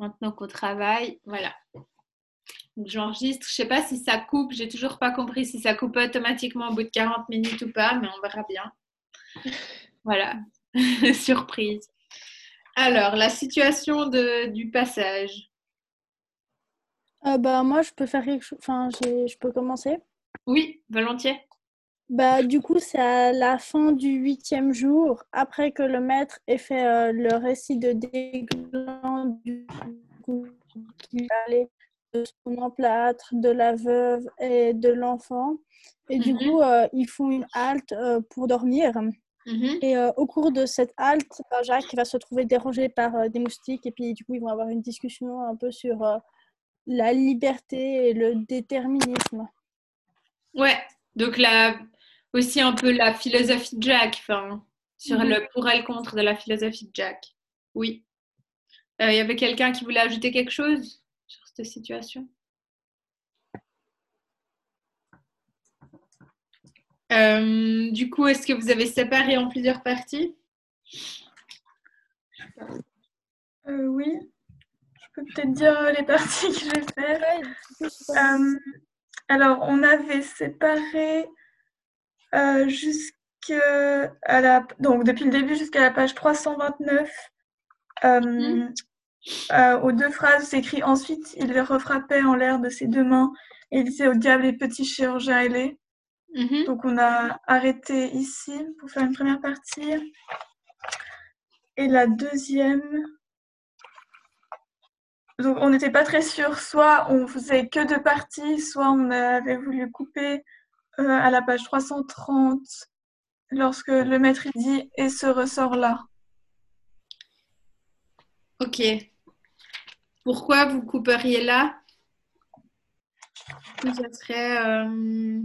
maintenant qu'on travaille. Voilà. Donc j'enregistre. Je ne sais pas si ça coupe. J'ai toujours pas compris si ça coupe automatiquement au bout de 40 minutes ou pas, mais on verra bien. Voilà. Surprise. Alors, la situation de, du passage. Euh, bah, moi, je peux faire quelque chose. Enfin, je peux commencer? Oui, volontiers. Bah, du coup, c'est à la fin du huitième jour, après que le maître ait fait euh, le récit de qui allait de son emplâtre, de la veuve et de l'enfant. Et du mhm. coup, euh, ils font une halte euh, pour dormir. Mhm. Et au cours de cette halte, Jacques va se trouver dérangé par des moustiques. Et puis, du coup, ils vont avoir une discussion un peu sur la liberté et le déterminisme. Ouais, donc la, aussi un peu la philosophie de Jack, enfin, sur mhm. le pour et le contre de la philosophie de Jack. Oui. Euh, il y avait quelqu'un qui voulait ajouter quelque chose sur cette situation? Euh, Du coup, est-ce que vous avez séparé en plusieurs parties? Euh, Oui. Je peux peut-être dire les parties que j'ai faites. alors, on avait séparé euh, à la, donc depuis le début jusqu'à la page 329. Euh, mhm. Euh, aux deux phrases, c'est écrit ensuite, il les refrappait en l'air de ses deux mains et il disait au diable les petits chirurgiens ailés. Mhm. Donc on a arrêté ici pour faire une première partie. Et la deuxième, donc on n'était pas très sûr, soit on faisait que deux parties, soit on avait voulu couper euh, à la page 330 lorsque le maître dit et ce ressort là. Ok. Pourquoi vous couperiez là? Ça serait. Euh,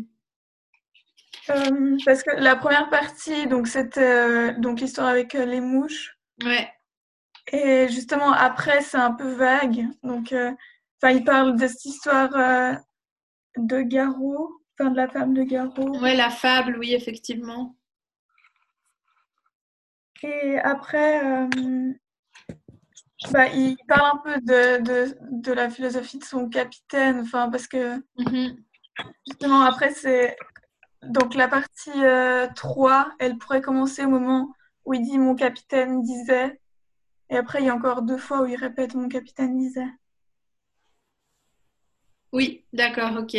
euh, parce que la première partie, donc c'était donc l'histoire avec les mouches. Ouais. Et justement après c'est un peu vague, donc enfin il parle de cette histoire de Garou Fin de la fable de Garot. Oui, la fable, oui, effectivement. Et après, euh, bah, il parle un peu de, de, de, la philosophie de son capitaine, enfin, parce que mm-hmm. justement, après, c'est. Donc, la partie 3, euh, elle pourrait commencer au moment où il dit mon capitaine disait. Et après, il y a encore deux fois où il répète mon capitaine disait. Oui, d'accord, ok.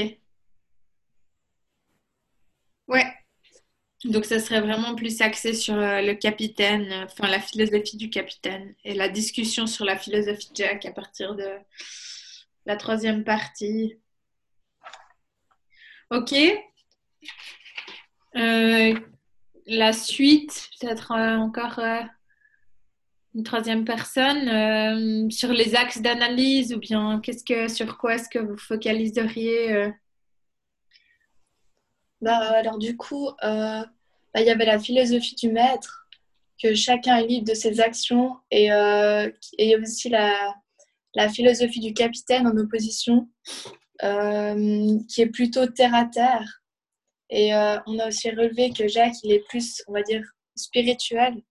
Ouais. Donc, ça serait vraiment plus axé sur euh, le capitaine, enfin la philosophie du capitaine et la discussion sur la philosophie de Jack à partir de la troisième partie. Ok. Euh, la suite, peut-être euh, encore une troisième personne sur les axes d'analyse ou bien qu'est-ce que sur quoi est-ce que vous focaliseriez bah, alors du coup, euh, bah, il y avait la philosophie du maître, que chacun est libre de ses actions, et, euh, il y a aussi la, la, philosophie du capitaine en opposition, euh, qui est plutôt terre à terre. Et on a aussi relevé que Jacques, il est plus, on va dire, spirituel.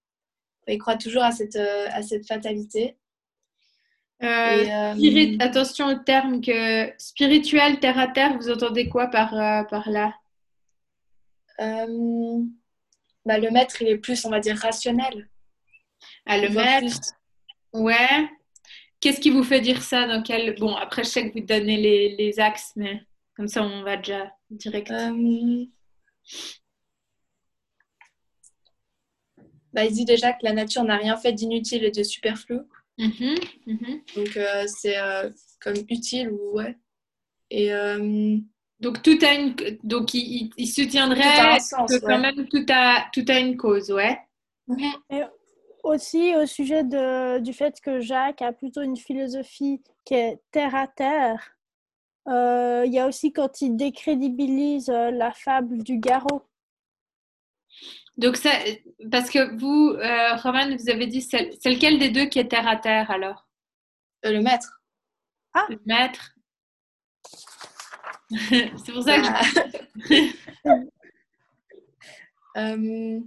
Il croit toujours à cette, à cette fatalité. attention au terme que spirituel, terre à terre, vous entendez quoi par, par là? Euh, bah, le maître, il est plus, on va dire, rationnel. Ah, le maître Ouais. Qu'est-ce qui vous fait dire ça dans quel... Bon, après, je sais que vous donnez les, les axes, mais comme ça, on va déjà direct. Euh, bah, il dit déjà que la nature n'a rien fait d'inutile et de superflu. Mm-hmm, mm-hmm. Donc, euh, c'est comme utile ou ouais. Et donc, tout a une... Donc il, il soutiendrait que quand même tout a, tout a une cause, ouais. Et aussi au sujet de, du fait que Jacques a plutôt une philosophie qui est terre à terre, euh, il y a aussi quand il décrédibilise euh, la fable du garrot. Donc, ça, parce que vous, euh, Roman, vous avez dit, c'est lequel des deux qui est terre à terre alors? Le maître. Ah Le maître. c'est pour ça que je... Ah. Euh,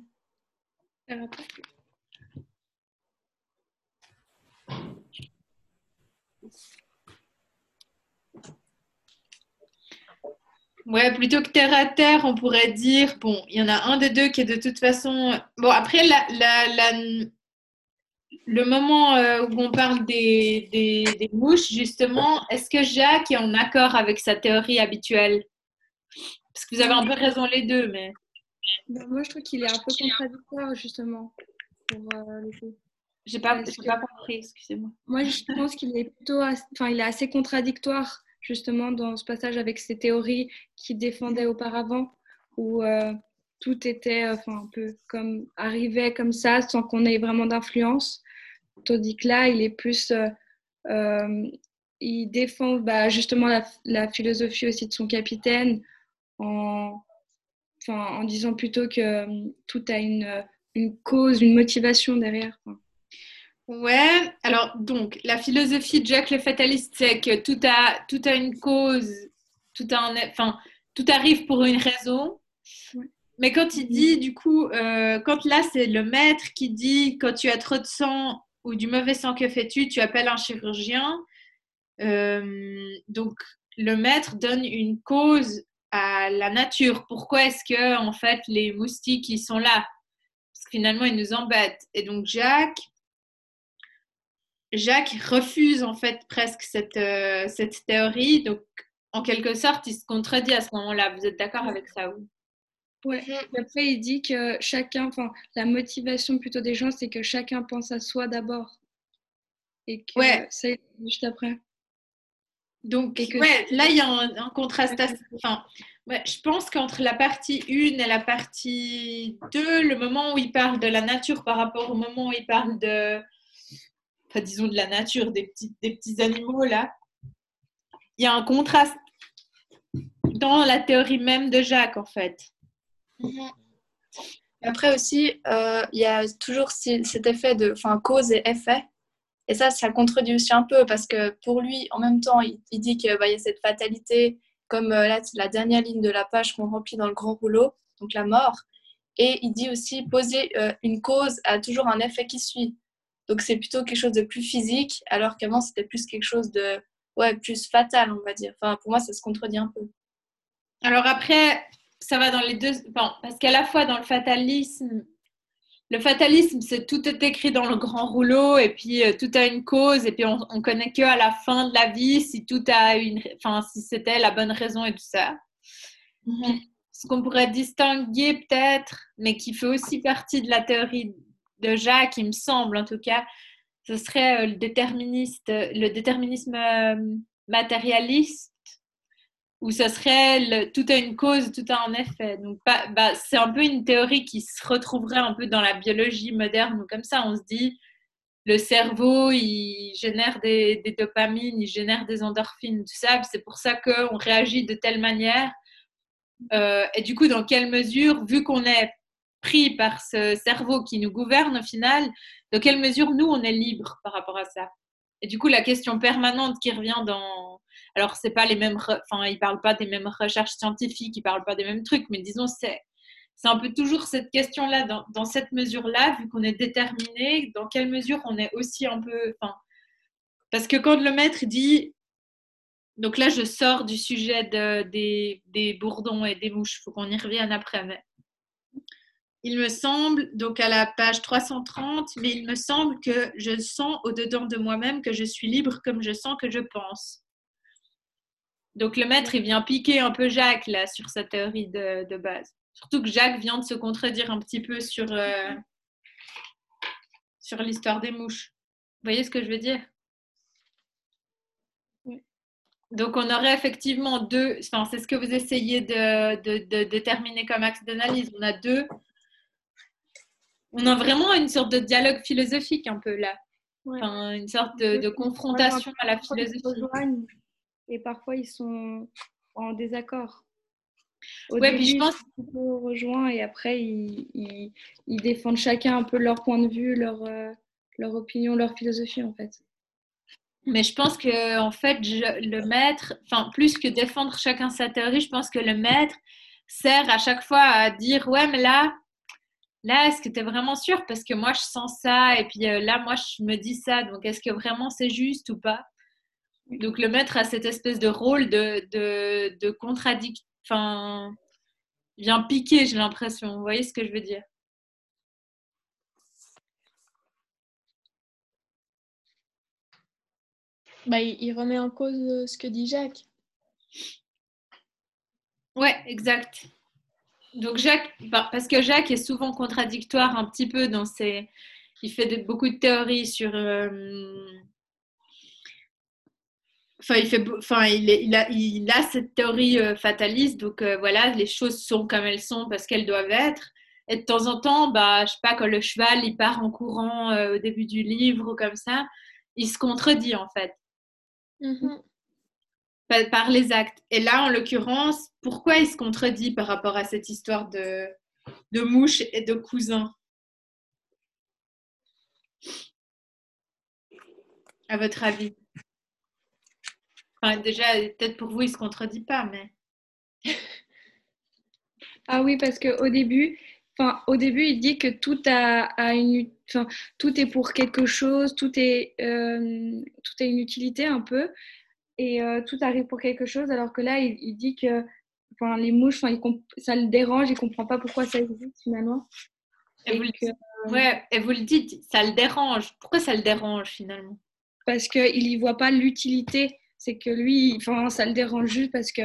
ouais, plutôt que terre à terre, on pourrait dire, bon, il y en a un des deux qui est de toute façon... Bon, après, la, la, la le moment euh, où on parle des, des, des mouches, justement, est-ce que Jacques est en accord avec sa théorie habituelle? Parce que vous avez un peu raison les deux, mais... Ben, moi, je trouve qu'il est un peu contradictoire, justement, pour euh, le coup. J'ai pas, pas compris, excusez-moi. Moi, je pense qu'il est plutôt, enfin, il est assez contradictoire justement dans ce passage avec ces théories qu'il défendait auparavant, où euh, tout était, enfin, un peu comme arrivait comme ça, sans qu'on ait vraiment d'influence. Tandis que là, il est plus, euh, euh, il défend bah, justement la, la, philosophie aussi de son capitaine en, disant plutôt que tout a une, une cause, une motivation derrière. Ouais, alors donc la philosophie de Jack le fataliste, c'est que tout a, tout a une cause, tout, a enfin, tout arrive pour une raison. Mais quand il dit, du coup, euh, quand là c'est le maître qui dit quand tu as trop de sang ou du mauvais sang, que fais-tu? Tu appelles un chirurgien. Euh, donc le maître donne une cause à la nature. Pourquoi est-ce que en fait les moustiques ils sont là? Parce que finalement ils nous embêtent. Et donc Jacques Jacques refuse en fait presque cette, euh, théorie. Donc, en quelque sorte, il se contredit à ce moment-là. Vous êtes d'accord avec ça Ouais. après, il dit que chacun, enfin, la motivation plutôt des gens, c'est que chacun pense à soi d'abord. Et que ouais. c'est juste après. Donc, ouais, là, il y a un, contraste. Enfin, je pense qu'entre la partie 1 et la partie 2, le moment où il parle de la nature par rapport au moment où il parle de, enfin, disons de la nature, des petits, des petits animaux là, il y a un contraste dans la théorie même de Jacques en fait. Après aussi, euh, il y a toujours cet effet de enfin, cause et effet. Et ça, ça contredit aussi un peu parce que pour lui, en même temps, il, dit qu'il bah, y a cette fatalité, comme euh, la dernière ligne de la page qu'on remplit dans le grand rouleau, donc la mort. Et il dit aussi poser euh, une cause a toujours un effet qui suit. Donc c'est plutôt quelque chose de plus physique, alors qu'avant c'était plus quelque chose de ouais, plus fatal, on va dire. Enfin, pour moi, ça se contredit un peu. Alors après, ça va dans les deux. Bon, parce qu'à la fois dans le fatalisme, le fatalisme, c'est tout est écrit dans le grand rouleau et puis euh, tout a une cause et puis on, on connaît que à la fin de la vie si tout a une, enfin si c'était la bonne raison et tout ça. Mm-hmm. Ce qu'on pourrait distinguer peut-être, mais qui fait aussi partie de la théorie de Jacques, il me semble en tout cas, ce serait euh, le, déterministe, le déterminisme euh, matérialiste, où ce serait tout a une cause, tout a un effet. Donc, bah, c'est un peu une théorie qui se retrouverait un peu dans la biologie moderne, comme ça, on se dit, le cerveau, il génère des, dopamines, il génère des endorphines, tout ça, c'est pour ça qu'on réagit de telle manière. Euh, et du coup, dans quelle mesure, vu qu'on est pris par ce cerveau qui nous gouverne au final, de quelle mesure nous, on est libre par rapport à ça? Et du coup, la question permanente qui revient dans... Alors, c'est pas les mêmes... Enfin, ils parlent pas des mêmes recherches scientifiques, ils parlent pas des mêmes trucs, mais disons, c'est... C'est un peu toujours cette question-là, dans, cette mesure-là, vu qu'on est déterminé, dans quelle mesure on est aussi un peu... Enfin, parce que quand le maître dit donc là, je sors du sujet de, des, des, bourdons et des mouches. Il faut qu'on y revienne après. Mais il me semble, donc à la page 330, mais il me semble que je sens au-dedans de moi-même que je suis libre comme je sens que je pense. Donc le maître, il vient piquer un peu Jacques là sur sa théorie de, base. Surtout que Jacques vient de se contredire un petit peu sur, euh, sur l'histoire des mouches. Vous voyez ce que je veux dire? Donc, on aurait effectivement deux, enfin, c'est ce que vous essayez de, de déterminer comme axe d'analyse. On a deux on a vraiment une sorte de dialogue philosophique un peu là. Enfin, une sorte de, confrontation à la philosophie. Et parfois, ils sont en désaccord. Oui, puis je pense qu'ils rejoint et après, ils, défendent chacun un peu leur point de vue, leur, euh, leur opinion, leur philosophie en fait. Mais je pense que en fait, le maître, enfin, plus que défendre chacun sa théorie, je pense que le maître sert à chaque fois à dire ouais, mais là, là, est-ce que tu es vraiment sûr? Parce que moi, je sens ça, et puis euh, là, moi, je me dis ça, donc est-ce que vraiment c'est juste ou pas? Donc le maître a cette espèce de rôle de, de, enfin, vient piquer, j'ai l'impression. Vous voyez ce que je veux dire? Bah, il remet en cause euh, ce que dit Jacques. Ouais, exact. Donc Jacques, bah, parce que Jacques est souvent contradictoire un petit peu dans ses... Il fait beaucoup de théories sur... Euh, enfin, il, fait, enfin il, il, a, il a cette théorie euh, fataliste, donc voilà, les choses sont comme elles sont parce qu'elles doivent être. Et de temps en temps, bah, je sais pas, quand le cheval il part en courant au début du livre ou comme ça, il se contredit en fait. Mm-hmm. Par, les actes. Et là, en l'occurrence, pourquoi il se contredit par rapport à cette histoire de, de mouche et de cousin? À votre avis Déjà, peut-être pour vous, il ne se contredit pas, mais. ah oui, parce qu'au début, Enfin, au début, il dit que tout a, une, enfin, tout est pour quelque chose, tout est, euh, tout est une utilité un peu, et euh, tout arrive pour quelque chose. Alors que là, il, dit que, enfin, les mouches, enfin, ça le dérange, il comprend pas pourquoi ça existe finalement. Et, vous, le, ouais, et vous le dites, ça le dérange. Pourquoi ça le dérange finalement? Parce qu'il y voit pas l'utilité c'est que lui, enfin, ça le dérange juste parce que,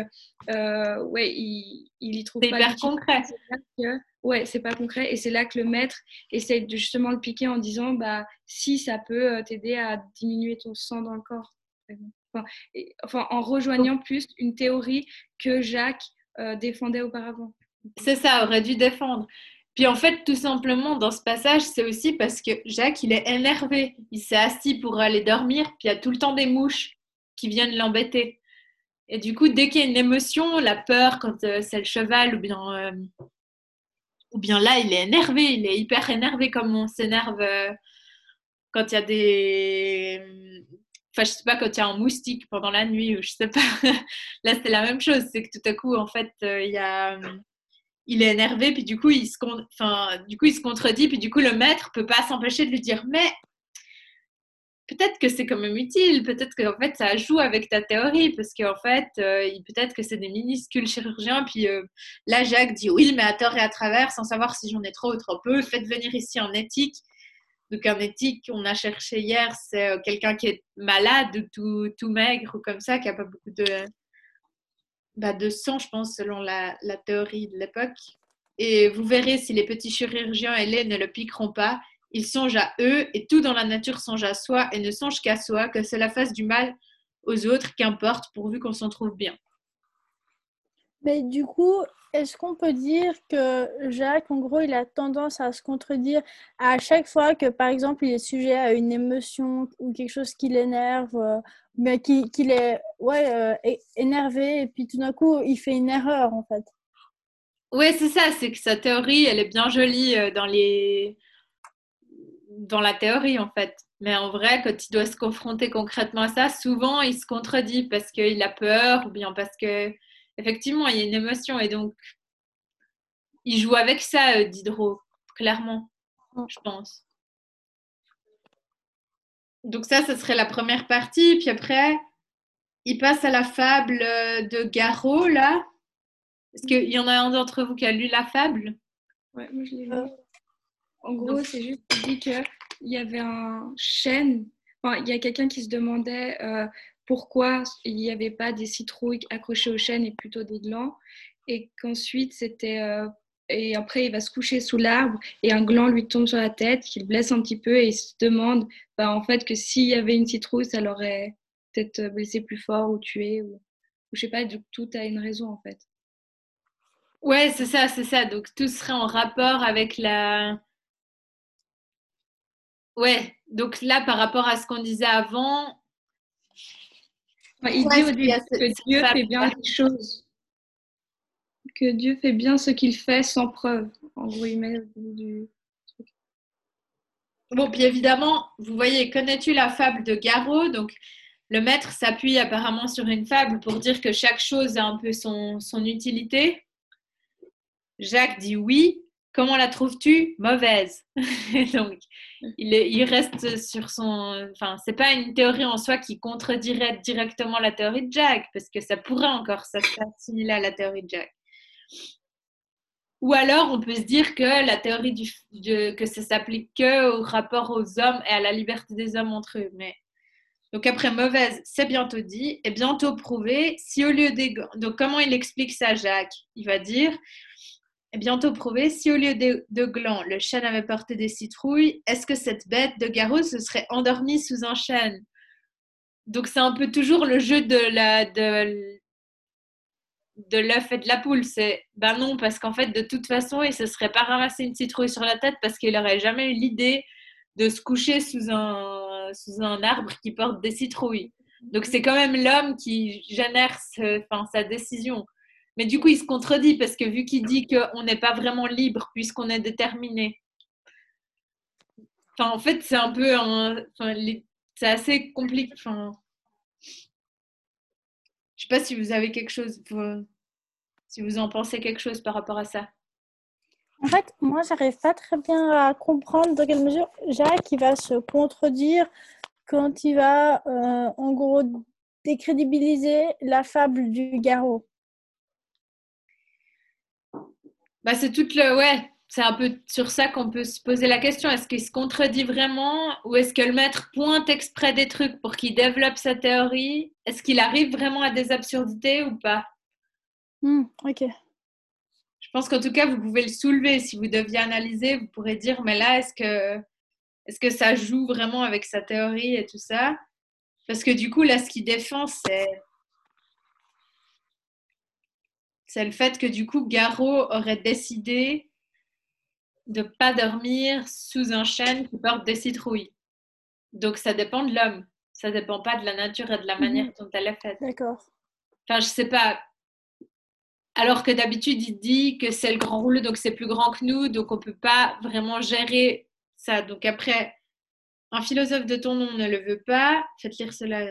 euh, ouais, il, il y trouve pas. C'est hyper concret. ouais, c'est pas concret. Et c'est là que le maître essaie de justement le piquer en disant, bah, si ça peut euh, t'aider à diminuer ton sang dans le corps. Enfin, en rejoignant plus une théorie que Jacques euh, défendait auparavant. C'est ça, aurait dû défendre. Puis en fait, tout simplement, dans ce passage, c'est aussi parce que Jacques, il est énervé. Il s'est assis pour aller dormir, puis il y a tout le temps des mouches qui viennent l'embêter. Et du coup, dès qu'il y a une émotion, la peur quand euh, c'est le cheval, ou bien, euh, ou bien là, il est énervé, il est hyper énervé comme on s'énerve euh, quand il y a des... Enfin, je sais pas, quand il y a un moustique pendant la nuit, ou je sais pas. là, c'est la même chose, c'est que tout à coup, en fait, il y a... Il est énervé, puis du coup, il se, enfin, du coup, il se contredit, puis du coup, le maître peut pas s'empêcher de lui dire, mais peut-être que c'est quand même utile, peut-être qu'en fait ça joue avec ta théorie, parce qu'en fait, euh, peut-être que c'est des minuscules chirurgiens, puis euh, là Jacques dit oui, mais à tort et à travers, sans savoir si j'en ai trop ou trop peu, faites venir ici en éthique. Donc un éthique, on a cherché hier, c'est euh, quelqu'un qui est malade, tout, tout maigre ou comme ça, qui n'a pas beaucoup de, bah, de sang, je pense, selon la, la théorie de l'époque. Et vous verrez si les petits chirurgiens ailés ne le piqueront pas, il songe à eux, et tout dans la nature songe à soi, et ne songe qu'à soi, que cela fasse du mal aux autres, qu'importe, pourvu qu'on s'en trouve bien. Mais du coup, est-ce qu'on peut dire que Jacques, en gros, il a tendance à se contredire à chaque fois que, par exemple, il est sujet à une émotion ou quelque chose qui l'énerve, euh, mais qu'il est ouais, euh, énervé, et puis tout d'un coup, il fait une erreur, en fait? Oui, c'est ça, c'est que sa théorie, elle est bien jolie euh, dans les dans la théorie en fait. Mais en vrai, quand il doit se confronter concrètement à ça, souvent il se contredit parce qu'il a peur ou bien parce que effectivement il y a une émotion et donc il joue avec ça, euh, Diderot, clairement, je pense. Donc ça, ce serait la première partie. Puis après, il passe à la fable euh, de Garot, là. Est-ce qu'il y en a un d'entre vous qui a lu la fable? Ouais, moi je l'ai lu. En gros, c'est juste dit qu'il y avait un chêne. Enfin, il y a quelqu'un qui se demandait euh, pourquoi il n'y avait pas des citrouilles accrochées au chêne et plutôt des glands. Et qu'ensuite, c'était. Euh, et après, il va se coucher sous l'arbre et un gland lui tombe sur la tête, qu'il blesse un petit peu et il se demande bah, en fait que s'il y avait une citrouille, ça l'aurait peut-être blessé plus fort ou tué. Ou, ou je sais pas, tout a une raison en fait. Ouais, c'est ça, c'est ça. Donc tout serait en rapport avec la, Ouais, donc là, par rapport à ce qu'on disait avant. il dit au début que Dieu fait bien les choses. Que Dieu fait bien ce qu'il fait sans preuve. En gros, il met du. Bon, puis évidemment, vous voyez, connais-tu la fable de Garot? Donc, le maître s'appuie apparemment sur une fable pour dire que chaque chose a un peu son, son utilité. Jacques dit oui, Comment la trouves-tu? Mauvaise. donc, il, reste sur son. Enfin, c'est pas une théorie en soi qui contredirait directement la théorie de Jack, parce que ça pourrait encore s'assimiler à la théorie de Jack. Ou alors, on peut se dire que la théorie du, que ça s'applique que au rapport aux hommes et à la liberté des hommes entre eux. Mais donc après mauvaise, c'est bientôt dit et bientôt prouvé. Si au lieu des donc comment il explique ça, Jacques? Il va dire bientôt prouvé. Si au lieu de, de glands, le chêne avait porté des citrouilles, est-ce que cette bête de garrot se serait endormie sous un chêne? Donc c'est un peu toujours le jeu de la de de l'œuf et de la poule. C'est ben non, parce qu'en fait, de toute façon, il se serait pas ramassé une citrouille sur la tête parce qu'il n'aurait jamais eu l'idée de se coucher sous un, sous un arbre qui porte des citrouilles. Donc c'est quand même l'homme qui génère enfin, sa décision. Mais du coup, il se contredit parce que vu qu'il dit qu'on n'est pas vraiment libre puisqu'on est déterminé. Enfin, en fait, c'est un peu c'est assez compliqué. Enfin, je sais pas si vous avez quelque chose, si vous en pensez quelque chose par rapport à ça. En fait, moi, j'arrive pas très bien à comprendre dans quelle mesure Jacques va se contredire quand il va, euh, en gros, décrédibiliser la fable du garrot. Bah, c'est toute le, ouais, c'est un peu sur ça qu'on peut se poser la question. Est-ce qu'il se contredit vraiment ou est-ce que le maître pointe exprès des trucs pour qu'il développe sa théorie? Est-ce qu'il arrive vraiment à des absurdités ou pas? Hmm, Ok. Je pense qu'en tout cas, vous pouvez le soulever. Si vous deviez analyser, vous pourrez dire, mais là, est-ce que, est que ça joue vraiment avec sa théorie et tout ça? Parce que du coup, là, ce qu'il défend, c'est c'est le fait que du coup, Garot aurait décidé de ne pas dormir sous un chêne qui porte des citrouilles. Donc ça dépend de l'homme. Ça dépend pas de la nature et de la manière mhm. dont elle est faite. D'accord. Enfin, je sais pas. Alors que d'habitude, il dit que c'est le grand rouleau, donc c'est plus grand que nous, donc on peut pas vraiment gérer ça. Donc après, un philosophe de ton nom ne le veut pas. Faites lire cela.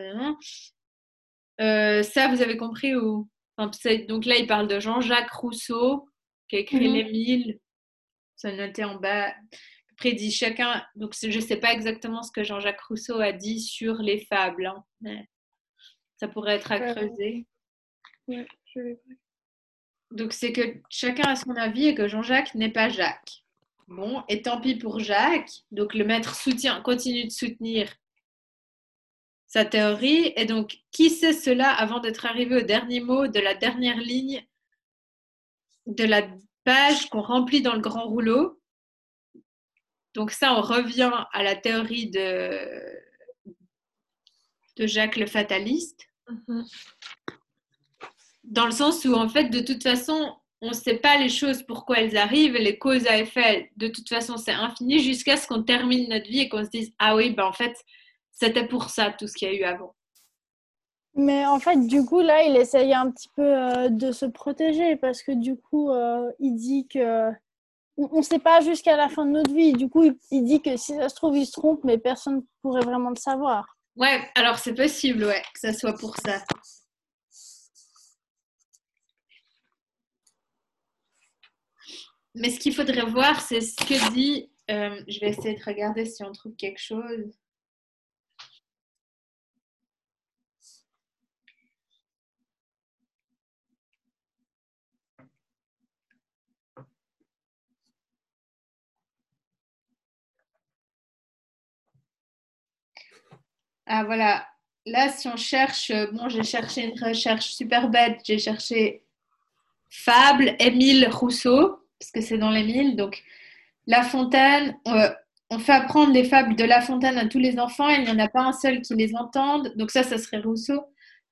Euh, ça, vous avez compris ou? Donc là, il parle de Jean-Jacques Rousseau, qui a écrit mhm. Les ça noté en bas. Après, il dit chacun. Donc, je ne sais pas exactement ce que Jean-Jacques Rousseau a dit sur les fables, hein, mais ça pourrait être à creuser. Donc, c'est que chacun a son avis et que Jean-Jacques n'est pas Jacques. Bon, et tant pis pour Jacques. Donc, le maître soutient, continue de soutenir sa théorie. Et donc, qui sait cela avant d'être arrivé au dernier mot de la dernière ligne de la page qu'on remplit dans le grand rouleau? Donc ça, on revient à la théorie de, de Jacques le fataliste. Mhm. Dans le sens où, en fait, de toute façon, on ne sait pas les choses, pourquoi elles arrivent, les causes à effet, de toute façon, c'est infini jusqu'à ce qu'on termine notre vie et qu'on se dise, ah oui, ben en fait, c'était pour ça tout ce qu'il y a eu avant. Mais en fait, du coup, là, il essaye un petit peu euh, de se protéger parce que du coup, euh, il dit que on ne sait pas jusqu'à la fin de notre vie. Du coup, il, dit que si ça se trouve, il se trompe, mais personne ne pourrait vraiment le savoir. Ouais, alors c'est possible, ouais, que ça soit pour ça. Mais ce qu'il faudrait voir, c'est ce que dit. Euh, je vais essayer de regarder si on trouve quelque chose. Ah voilà, là si on cherche, euh, bon j'ai cherché une recherche super bête, j'ai cherché Fable, Émile Rousseau, parce que c'est dans l'Émile, donc La Fontaine, euh, on fait apprendre les fables de La Fontaine à tous les enfants, il n'y en a pas un seul qui les entende, donc ça, ça serait Rousseau.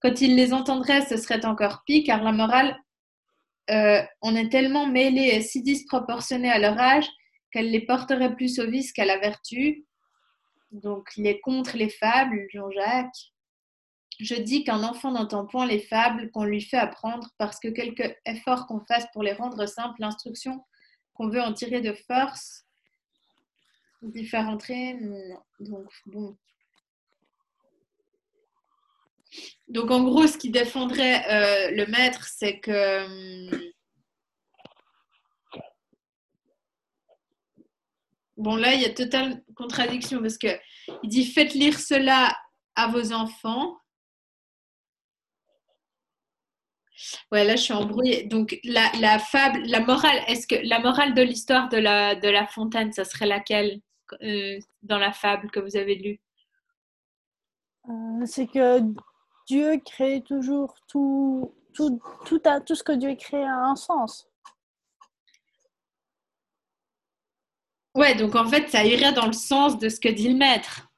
Quand il les entendrait, ce serait encore pire, car la morale, euh, on est tellement mêlés et si disproportionnés à leur âge qu'elle les porterait plus au vice qu'à la vertu. Donc, il est contre les fables, Jean-Jacques. Je dis qu'un enfant n'entend point les fables qu'on lui fait apprendre parce que quelque effort qu'on fasse pour les rendre simples, l'instruction qu'on veut en tirer de force, d'y faire entrer. Donc, bon. Donc, en gros, ce qui défendrait euh, le maître, c'est que. Bon là, il y a totale contradiction parce que il dit faites lire cela à vos enfants. Ouais, là, je suis embrouillée. Donc, la, fable, la morale, est-ce que la morale de l'histoire de la, fontaine, ça serait laquelle euh, dans la fable que vous avez lue? Euh, c'est que Dieu crée toujours tout, tout, tout, tout ce que Dieu crée a un sens. Ouais, donc en fait, ça irait dans le sens de ce que dit le maître,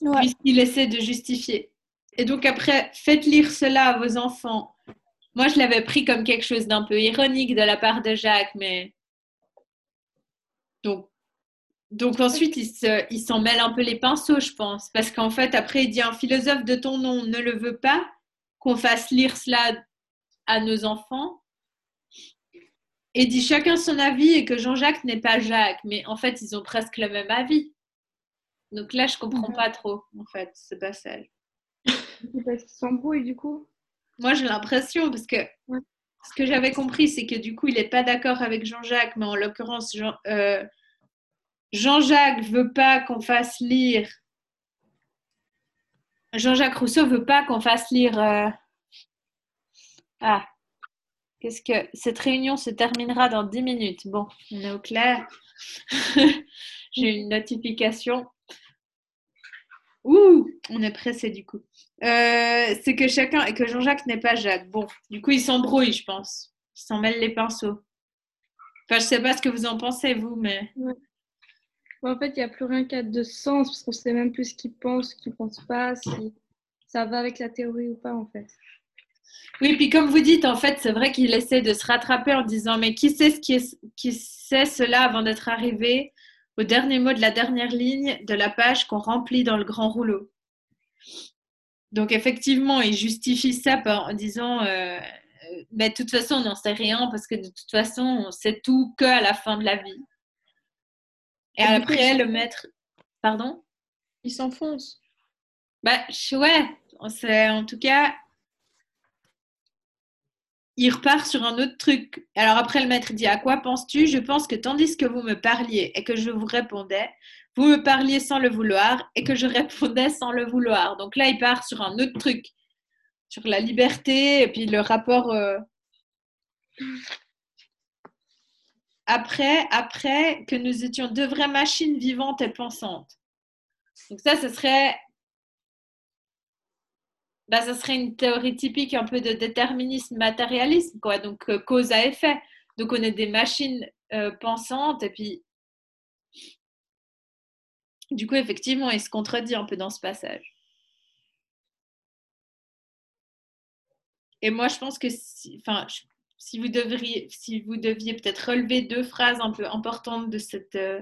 Ouais. puisqu'il essaie de justifier. Et donc après, faites lire cela à vos enfants. Moi, je l'avais pris comme quelque chose d'un peu ironique de la part de Jacques, mais donc, donc ensuite, il se- il s'en mêle un peu les pinceaux, je pense, parce qu'en fait, après, il dit un philosophe de ton nom ne le veut pas qu'on fasse lire cela à nos enfants. Et dit chacun son avis et que Jean-Jacques n'est pas Jacques, mais en fait, ils ont presque le même avis. Donc là, je comprends pas trop, en fait, ce passage. C'est parce qu'ils s'embrouillent du coup. Moi, j'ai l'impression, parce que Ouais. ce que j'avais compris, c'est que du coup, il n'est pas d'accord avec Jean-Jacques, mais en l'occurrence, Jean, euh, Jean-Jacques veut pas qu'on fasse lire. Jean-Jacques Rousseau veut pas qu'on fasse lire. euh, Ah, qu'est-ce que cette réunion se terminera dans 10 minutes? Bon, on est au clair. J'ai une notification. Ouh, on est pressé du coup. Euh, c'est que chacun et que Jean-Jacques n'est pas Jacques. Bon, du coup, ils s'embrouillent, je pense. Ils s'en mêlent les pinceaux. Enfin, je sais pas ce que vous en pensez, vous, mais. Bon, en fait, il n'y a plus rien qui a de sens parce qu'on sait même plus ce qu'ils pensent, ce qu'ils ne pensent pas, si ça va avec la théorie ou pas en fait. Oui, puis comme vous dites, en fait, c'est vrai qu'il essaie de se rattraper en disant Mais qui sait, ce qui, est, qui sait cela avant d'être arrivé au dernier mot de la dernière ligne de la page qu'on remplit dans le grand rouleau Donc, effectivement, il justifie ça par, en disant euh, euh, Mais de toute façon, on n'en sait rien parce que de toute façon, on sait tout qu'à la fin de la vie. Et Et du coup, après, le maître. Pardon? Il s'enfonce. Bah, ouais, c'est en tout cas. Il repart sur un autre truc. Alors après, le maître dit À quoi penses-tu? Je pense que tandis que vous me parliez et que je vous répondais, vous me parliez sans le vouloir et que je répondais sans le vouloir. Donc là, il part sur un autre truc, sur la liberté et puis le rapport. euh, Après, après que nous étions deux vraies machines vivantes et pensantes. Donc ça, ce serait bah, ça serait une théorie typique un peu de déterminisme matérialisme, quoi. Donc, euh, cause à effet. Donc, on est des machines euh, pensantes et puis, du coup, effectivement, il se contredit un peu dans ce passage. Et moi, je pense que si, enfin, si vous devriez, si vous deviez peut-être relever deux phrases un peu importantes de cette, euh,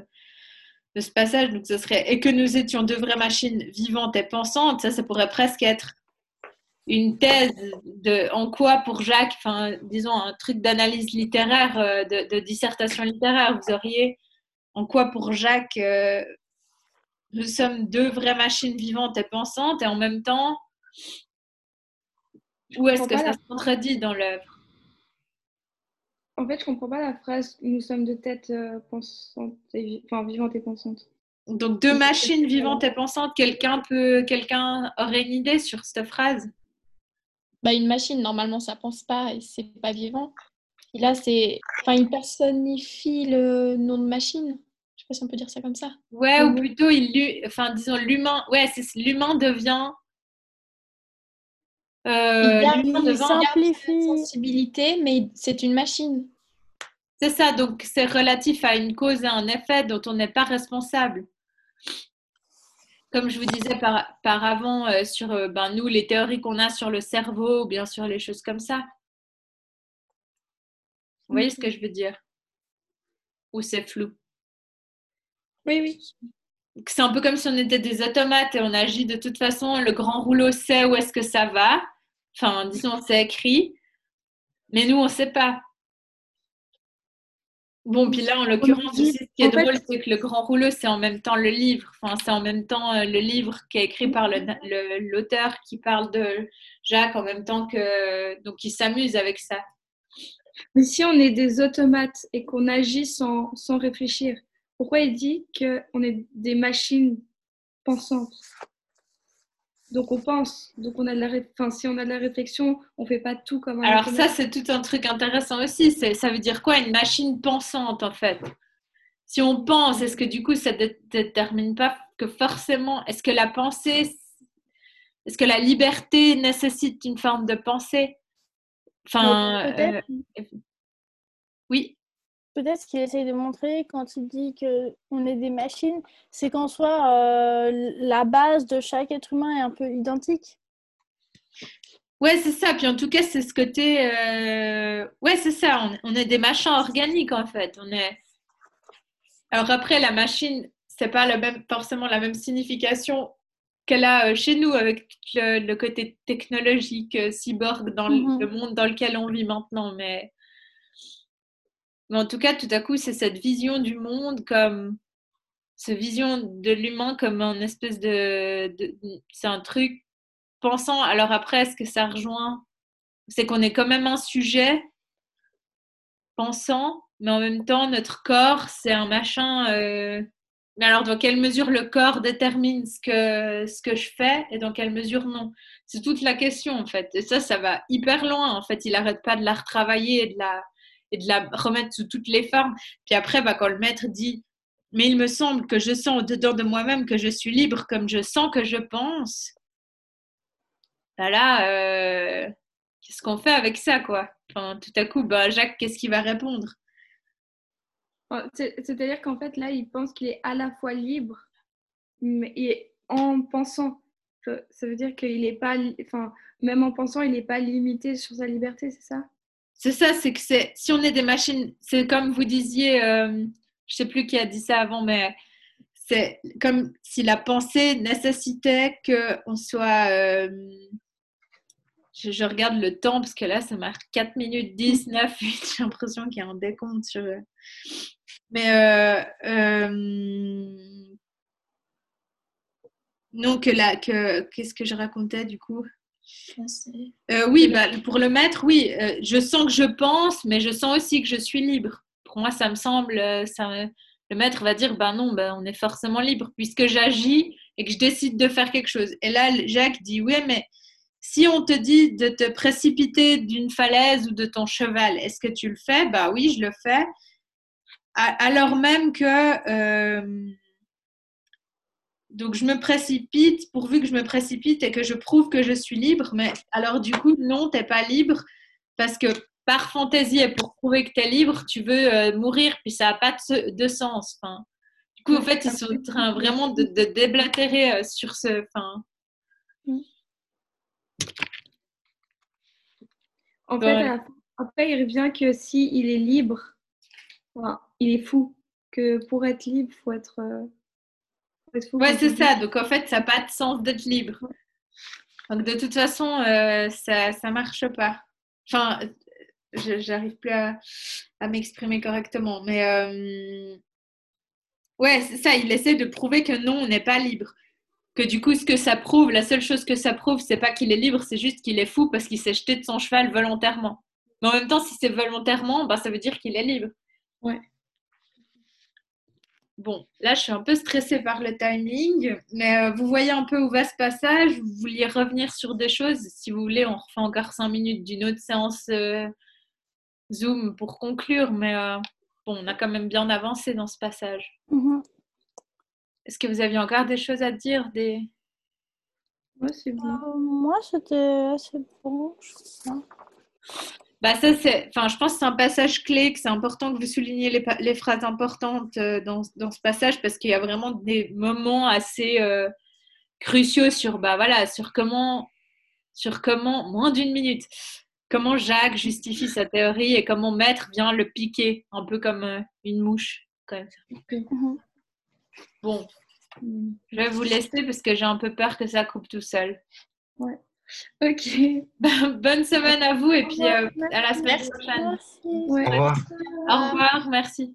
de ce passage, donc ce serait et que nous étions deux vraies machines vivantes et pensantes, ça, ça pourrait presque être une thèse de en quoi pour Jacques, enfin, disons un truc d'analyse littéraire, euh, de, de dissertation littéraire, vous auriez en quoi pour Jacques euh, nous sommes deux vraies machines vivantes et pensantes et en même temps, où est-ce que ça se contredit dans l'œuvre? En fait, je comprends pas la phrase nous sommes de tête euh, pensante et vi- enfin vivante et pensante. Donc deux machines vivantes et pensantes, quelqu'un peut, quelqu'un aurait une idée sur cette phrase? Bah, une machine, normalement, ça pense pas et c'est pas vivant. Et là, c'est. Enfin, il personnifie le nom de machine. Je sais pas si on peut dire ça comme ça. Ouais, ou plutôt il, lu- enfin disons l'humain, ouais, c'est l'humain devient. Euh, Il il devient- simplifie. Sensibilité, mais c'est une machine. C'est ça, donc c'est relatif à une cause et un effet dont on n'est pas responsable. Comme je vous disais par, par avant euh, sur euh, ben, nous, les théories qu'on a sur le cerveau, ou bien sûr les choses comme ça. Vous voyez ce que je veux dire? Ou c'est flou? Oui, oui. C'est un peu comme si on était des automates et on agit de toute façon, le grand rouleau sait où est-ce que ça va. Enfin, disons, c'est écrit, mais nous, on ne sait pas. Bon, puis là, en l'occurrence, ce qui est drôle, c'est que le grand rouleau, c'est en même temps le livre. Enfin, c'est en même temps euh, le livre qui est écrit par l'auteur qui parle de Jacques, en même temps que. Donc, il s'amuse avec ça. Mais si on est des automates et qu'on agit sans, sans réfléchir, pourquoi il dit qu'on est des machines pensantes? Donc on pense, donc on a de la, enfin, si on a de la réflexion, on fait pas tout comme un Alors ça c'est tout un truc intéressant aussi. Ça veut dire quoi une machine pensante en fait? Si on pense, est-ce que du coup ça ne détermine pas que forcément, est-ce que la pensée, est-ce que la liberté nécessite une forme de pensée? Enfin, euh, oui. Peut-être ce qu'il essaye de montrer quand il dit qu'on est des machines, c'est qu'en soi, euh, la base de chaque être humain est un peu identique. Ouais, c'est ça. Puis en tout cas, c'est ce côté. Euh... Ouais, c'est ça. On, est des machins organiques en fait. On est. Alors après, la machine, c'est pas le même, forcément la même signification qu'elle a euh, chez nous avec le, côté technologique, euh, cyborg dans mm-hmm. le monde dans lequel on vit maintenant. Mais mais en tout cas, tout à coup, c'est cette vision du monde comme cette vision de l'humain comme un espèce de, c'est un truc pensant. Alors après, est-ce que ça rejoint? C'est qu'on est quand même un sujet pensant, mais en même temps, notre corps, c'est un machin. Euh, mais alors, dans quelle mesure le corps détermine ce que, ce que je fais et dans quelle mesure non? C'est toute la question, en fait. Et ça, ça va hyper loin. En fait, il n'arrête pas de la retravailler et de la, et de la remettre sous toutes les formes. Puis après, bah, quand le maître dit Mais il me semble que je sens au-dedans de moi-même que je suis libre comme je sens que je pense, bah là, euh, qu'est-ce qu'on fait avec ça, quoi? Enfin, Tout à coup, bah, Jacques, qu'est-ce qu'il va répondre? C'est-à-dire qu'en fait, là, il pense qu'il est à la fois libre, mais en pensant. Ça veut dire qu'il n'est pas, enfin, même en pensant, il n'est pas limité sur sa liberté, c'est ça? C'est ça, c'est que c'est, si on est des machines, c'est comme vous disiez, euh, je sais plus qui a dit ça avant, mais c'est comme si la pensée nécessitait qu'on soit. Euh, je, regarde le temps parce que là, ça marque 4 minutes 10, 9, 8. J'ai l'impression qu'il y a un décompte sur. Mais. Euh, non, que là, que, qu'est-ce que je racontais du coup? Euh, oui, bah, pour le maître, oui. Euh, je sens que je pense, mais je sens aussi que je suis libre. Pour moi, ça me semble. Euh, ça, le maître va dire ben non, ben, on est forcément libre puisque j'agis et que je décide de faire quelque chose. Et là, Jacques dit oui, mais si on te dit de te précipiter d'une falaise ou de ton cheval, est-ce que tu le fais? Bah oui, je le fais. Alors même que donc je me précipite pourvu que je me précipite et que je prouve que je suis libre. Mais alors du coup, non, tu n'es pas libre parce que par fantaisie et pour prouver que tu es libre, tu veux euh, mourir, puis ça n'a pas de, sens. Du coup, en fait, ils sont en train vraiment de, déblatérer euh, sur ce... En fait, après, il revient que si il est libre, il est fou. Que pour être libre, il faut être... Euh, Ouais, c'est ça. Donc en fait, ça n'a pas de sens d'être libre. Donc de toute façon, euh, ça ne marche pas. Enfin, j'arrive plus à, m'exprimer correctement. Mais euh, ouais, c'est ça. Il essaie de prouver que non, on n'est pas libre. Que du coup, ce que ça prouve, la seule chose que ça prouve, c'est pas qu'il est libre, c'est juste qu'il est fou parce qu'il s'est jeté de son cheval volontairement. Mais en même temps, si c'est volontairement, bah, ça veut dire qu'il est libre. Ouais. Bon, là, je suis un peu stressée par le timing, mais euh, vous voyez un peu où va ce passage. Vous vouliez revenir sur des choses. Si vous voulez, on refait encore cinq minutes d'une autre séance euh, Zoom pour conclure, mais euh, bon, on a quand même bien avancé dans ce passage. Mhm. Est-ce que vous aviez encore des choses à dire des... c'est bon. moi, c'était assez bon, je crois. Bah ça, c'est, enfin, je pense que c'est un passage clé, que c'est important que vous souligniez les, les phrases importantes euh, dans, dans, ce passage parce qu'il y a vraiment des moments assez euh, cruciaux sur, bah, voilà, sur comment, sur comment, moins d'une minute, comment Jacques justifie sa théorie et comment Maître vient le piquer, un peu comme euh, une mouche. Quand même. Mhm. Bon, je vais vous laisser parce que j'ai un peu peur que ça coupe tout seul. Ouais. Ok. Bonne semaine à vous et puis euh, à la semaine prochaine. Merci. Au revoir. Merci.